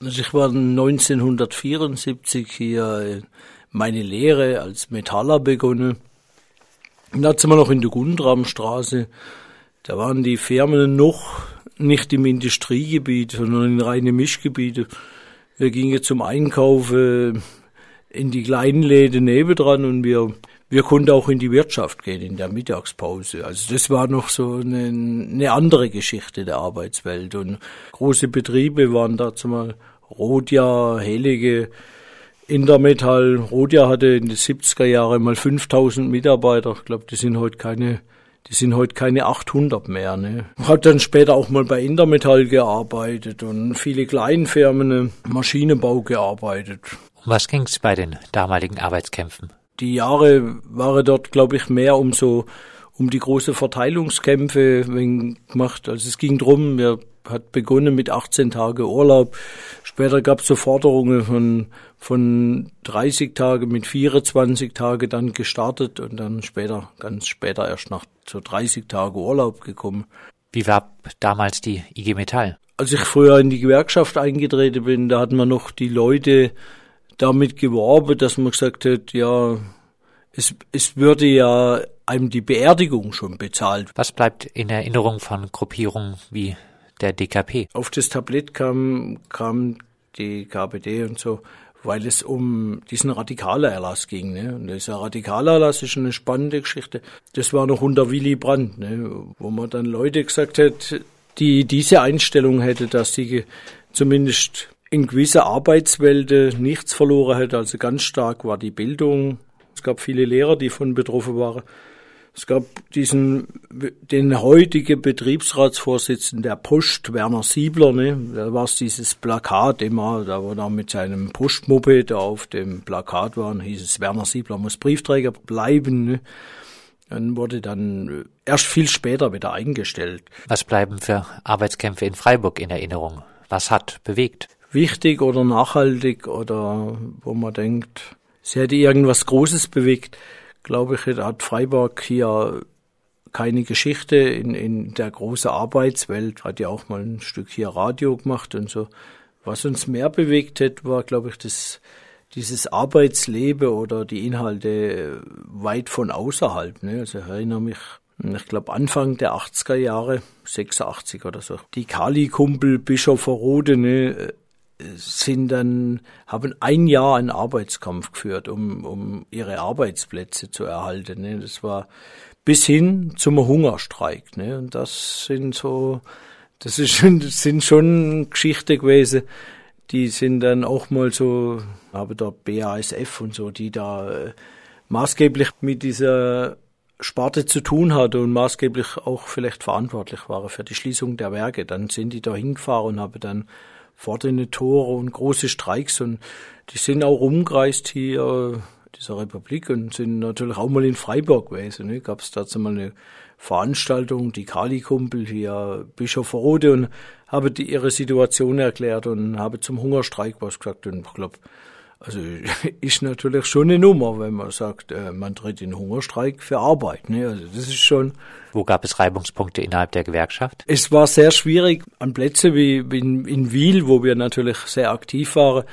Also ich war 1974 hier meine Lehre als Metaller begonnen. Und da sind wir noch in der Gundramstraße. Da waren die Firmen noch nicht im Industriegebiet, sondern in reine Mischgebiete. Wir gingen zum Einkaufen in die kleinen Läden nebendran und wir, wir konnten auch in die Wirtschaft gehen in der Mittagspause. Also das war noch so eine, eine andere Geschichte der Arbeitswelt. Und große Betriebe waren dazu mal Rodja, Helige, Intermetall. Rodja hatte in den 70er Jahren mal 5000 Mitarbeiter. Ich glaube, die sind heute keine die sind heute keine 800 mehr. Ne. Hat dann später auch mal bei Intermetall gearbeitet und viele Kleinfirmen, ne, Maschinenbau gearbeitet. Um was ging's bei den damaligen Arbeitskämpfen? Die Jahre waren dort, glaube ich, mehr um so um die große Verteilungskämpfe gemacht. Also es ging drum, wir hat begonnen mit 18 Tage Urlaub. Später gab es so Forderungen von, von 30 Tage mit 24 Tage dann gestartet und dann später, ganz später erst nach so 30 Tage Urlaub gekommen. Wie war damals die IG Metall? Als ich früher in die Gewerkschaft eingetreten bin, da hatten wir noch die Leute damit geworben, dass man gesagt hat, ja, es, es würde ja einem die Beerdigung schon bezahlt. Was bleibt in Erinnerung von Gruppierungen wie der DKP? Auf das Tablett kam, kam die KPD und so, weil es um diesen Radikalerlass ging. Ne? Und dieser Radikalerlass ist eine spannende Geschichte. Das war noch unter Willy Brandt, ne? wo man dann Leute gesagt hat, die diese Einstellung hätte, dass sie zumindest in gewisser Arbeitswelt nichts verloren hätte. Also ganz stark war die Bildung. Es gab viele Lehrer, die von betroffen waren. Es gab diesen, den heutigen Betriebsratsvorsitzenden der Post, Werner Siebler, ne? Da war es dieses Plakat immer, da war er mit seinem Postmoped auf dem Plakat war, hieß es, Werner Siebler muss Briefträger bleiben, ne? Dann wurde dann erst viel später wieder eingestellt. Was bleiben für Arbeitskämpfe in Freiburg in Erinnerung? Was hat bewegt? Wichtig oder nachhaltig oder wo man denkt, sie hätte irgendwas Großes bewegt glaube ich, hat Freiburg hier keine Geschichte in, in der großen Arbeitswelt. Hat ja auch mal ein Stück hier Radio gemacht und so. Was uns mehr bewegt hat, war, glaube ich, das, dieses Arbeitsleben oder die Inhalte weit von außerhalb. Ne? Also ich erinnere mich, ich glaube Anfang der 80er Jahre, 86 oder so, die Kali-Kumpel Bischof Rode, ne, sind dann, haben ein Jahr einen Arbeitskampf geführt, um, um ihre Arbeitsplätze zu erhalten. Ne? Das war bis hin zum Hungerstreik. Ne? Und das sind so, das, ist, das sind schon Geschichten gewesen, die sind dann auch mal so, habe dort BASF und so, die da äh, maßgeblich mit dieser Sparte zu tun hatte und maßgeblich auch vielleicht verantwortlich waren für die Schließung der Werke. Dann sind die da hingefahren und haben dann fordernde Tore und große Streiks und die sind auch rumgereist hier dieser Republik und sind natürlich auch mal in Freiburg gewesen. Ne? Gab es dazu mal eine Veranstaltung, die Kali-Kumpel hier, Bischof Rode und habe die ihre Situation erklärt und habe zum Hungerstreik was gesagt und ich glaube, also ist natürlich schon eine Nummer, wenn man sagt, äh, man tritt in Hungerstreik für Arbeit. Ne? Also das ist schon. Wo gab es Reibungspunkte innerhalb der Gewerkschaft? Es war sehr schwierig an Plätze wie in, in Wiel, wo wir natürlich sehr aktiv waren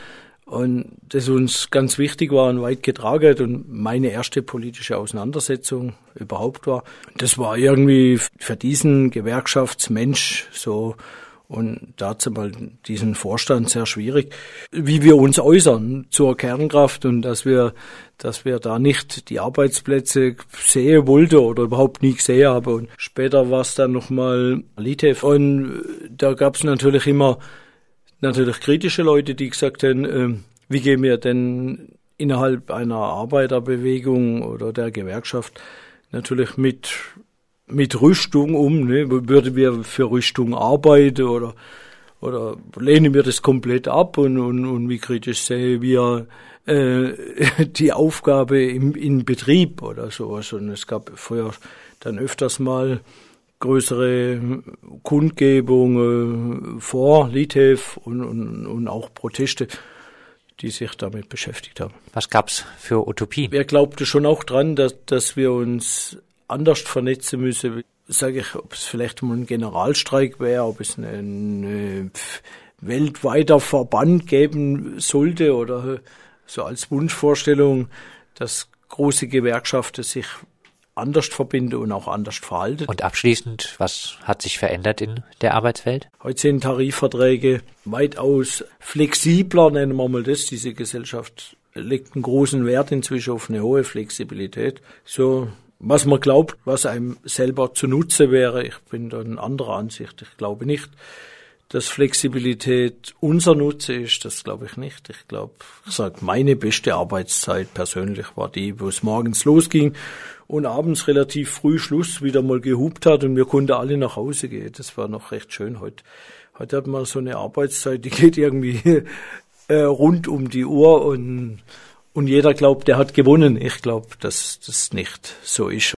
und das uns ganz wichtig war und weit getragen hat und meine erste politische Auseinandersetzung überhaupt war. Das war irgendwie für diesen Gewerkschaftsmensch so und dazu mal diesen Vorstand sehr schwierig, wie wir uns äußern zur Kernkraft und dass wir, dass wir da nicht die Arbeitsplätze sehen wollten oder überhaupt nie gesehen haben. Und später war es dann nochmal Litev und da gab es natürlich immer natürlich kritische Leute, die gesagt haben, äh, wie gehen wir denn innerhalb einer Arbeiterbewegung oder der Gewerkschaft natürlich mit mit Rüstung um? Ne? Würden wir für Rüstung arbeiten oder, oder lehnen wir das komplett ab und, und, und wie kritisch sehen wir äh, die Aufgabe im, in Betrieb oder sowas? Und es gab vorher dann öfters mal größere Kundgebungen vor Litev und, und, und auch Proteste die sich damit beschäftigt haben. Was gab's für Utopien? Wer glaubte schon auch dran, dass, dass wir uns anders vernetzen müssen. Sage ich, ob es vielleicht mal ein Generalstreik wäre, ob es eine, eine weltweiter Verband geben sollte oder so als Wunschvorstellung, dass große Gewerkschaften sich anders verbinden und auch anders verhalten. Und abschließend, was hat sich verändert in der Arbeitswelt? Heute sind Tarifverträge weitaus flexibler, nennen wir mal das. Diese Gesellschaft legt einen großen Wert inzwischen auf eine hohe Flexibilität. So, was man glaubt, was einem selber zunutze wäre, ich bin da in anderer Ansicht. Ich glaube nicht, dass Flexibilität unser Nutze ist, das glaube ich nicht. Ich glaube, ich sage, meine beste Arbeitszeit persönlich war die, wo es morgens losging und abends relativ früh Schluss wieder mal gehupt hat und wir konnten alle nach Hause gehen. Das war noch recht schön heute. Heute hat man so eine Arbeitszeit, die geht irgendwie äh, rund um die Uhr und, und jeder glaubt, der hat gewonnen. Ich glaube, dass das nicht so ist.